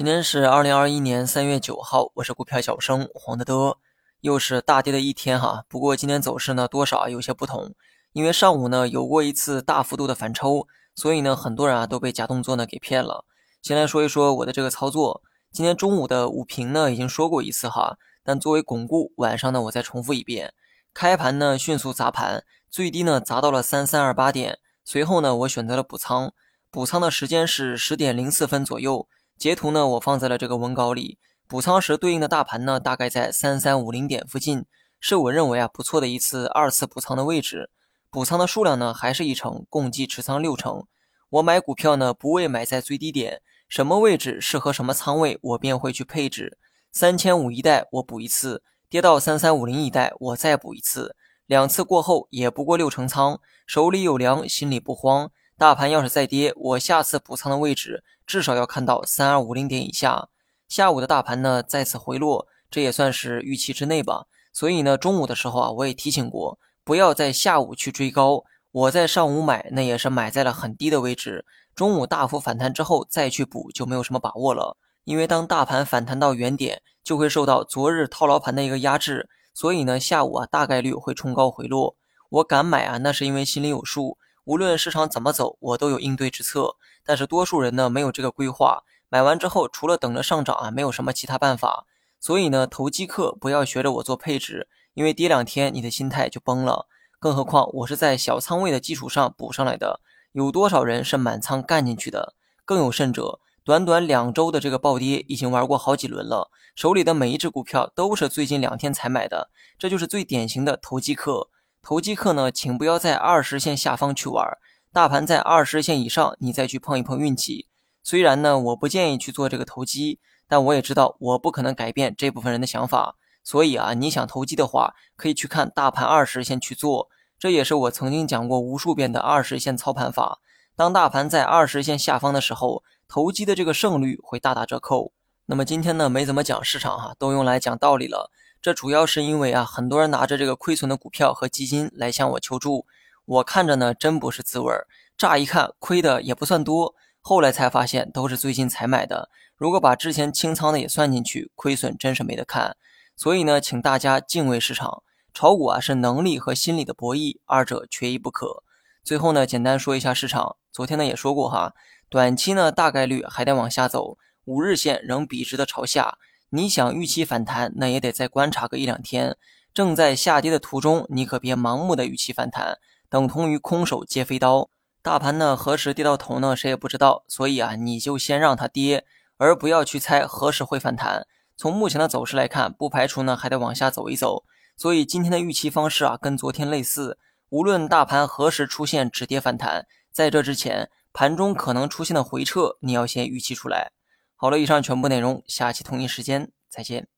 今天是二零二一年三月九号，我是股票小生黄德德，又是大跌的一天哈。不过今天走势呢，多少有些不同，因为上午呢有过一次大幅度的反抽，所以呢很多人啊都被假动作呢给骗了。先来说一说我的这个操作，今天中午的午评呢已经说过一次哈，但作为巩固，晚上呢我再重复一遍。开盘呢迅速砸盘，最低呢砸到了三三二八点，随后呢我选择了补仓，补仓的时间是十点零四分左右。截图呢，我放在了这个文稿里。补仓时对应的大盘呢，大概在三三五零点附近，是我认为啊不错的一次二次补仓的位置。补仓的数量呢，还是一成，共计持仓六成。我买股票呢，不为买在最低点，什么位置适合什么仓位，我便会去配置。三千五一带我补一次，跌到三三五零一带我再补一次，两次过后也不过六成仓，手里有粮，心里不慌。大盘要是再跌，我下次补仓的位置至少要看到三二五零点以下。下午的大盘呢再次回落，这也算是预期之内吧。所以呢，中午的时候啊，我也提醒过，不要在下午去追高。我在上午买，那也是买在了很低的位置。中午大幅反弹之后再去补，就没有什么把握了。因为当大盘反弹到原点，就会受到昨日套牢盘的一个压制。所以呢，下午啊大概率会冲高回落。我敢买啊，那是因为心里有数。无论市场怎么走，我都有应对之策。但是多数人呢没有这个规划，买完之后除了等着上涨啊，没有什么其他办法。所以呢，投机客不要学着我做配置，因为跌两天你的心态就崩了。更何况我是在小仓位的基础上补上来的，有多少人是满仓干进去的？更有甚者，短短两周的这个暴跌已经玩过好几轮了，手里的每一只股票都是最近两天才买的，这就是最典型的投机客。投机客呢，请不要在二十线下方去玩，大盘在二十线以上，你再去碰一碰运气。虽然呢，我不建议去做这个投机，但我也知道我不可能改变这部分人的想法。所以啊，你想投机的话，可以去看大盘二十线去做，这也是我曾经讲过无数遍的二十线操盘法。当大盘在二十线下方的时候，投机的这个胜率会大打折扣。那么今天呢，没怎么讲市场哈，都用来讲道理了。这主要是因为啊，很多人拿着这个亏损的股票和基金来向我求助，我看着呢真不是滋味儿。乍一看亏的也不算多，后来才发现都是最近才买的。如果把之前清仓的也算进去，亏损真是没得看。所以呢，请大家敬畏市场，炒股啊是能力和心理的博弈，二者缺一不可。最后呢，简单说一下市场，昨天呢也说过哈，短期呢大概率还得往下走，五日线仍笔直的朝下。你想预期反弹，那也得再观察个一两天。正在下跌的途中，你可别盲目的预期反弹，等同于空手接飞刀。大盘呢何时跌到头呢？谁也不知道。所以啊，你就先让它跌，而不要去猜何时会反弹。从目前的走势来看，不排除呢还得往下走一走。所以今天的预期方式啊，跟昨天类似。无论大盘何时出现止跌反弹，在这之前，盘中可能出现的回撤，你要先预期出来。好了，以上全部内容，下期同一时间再见。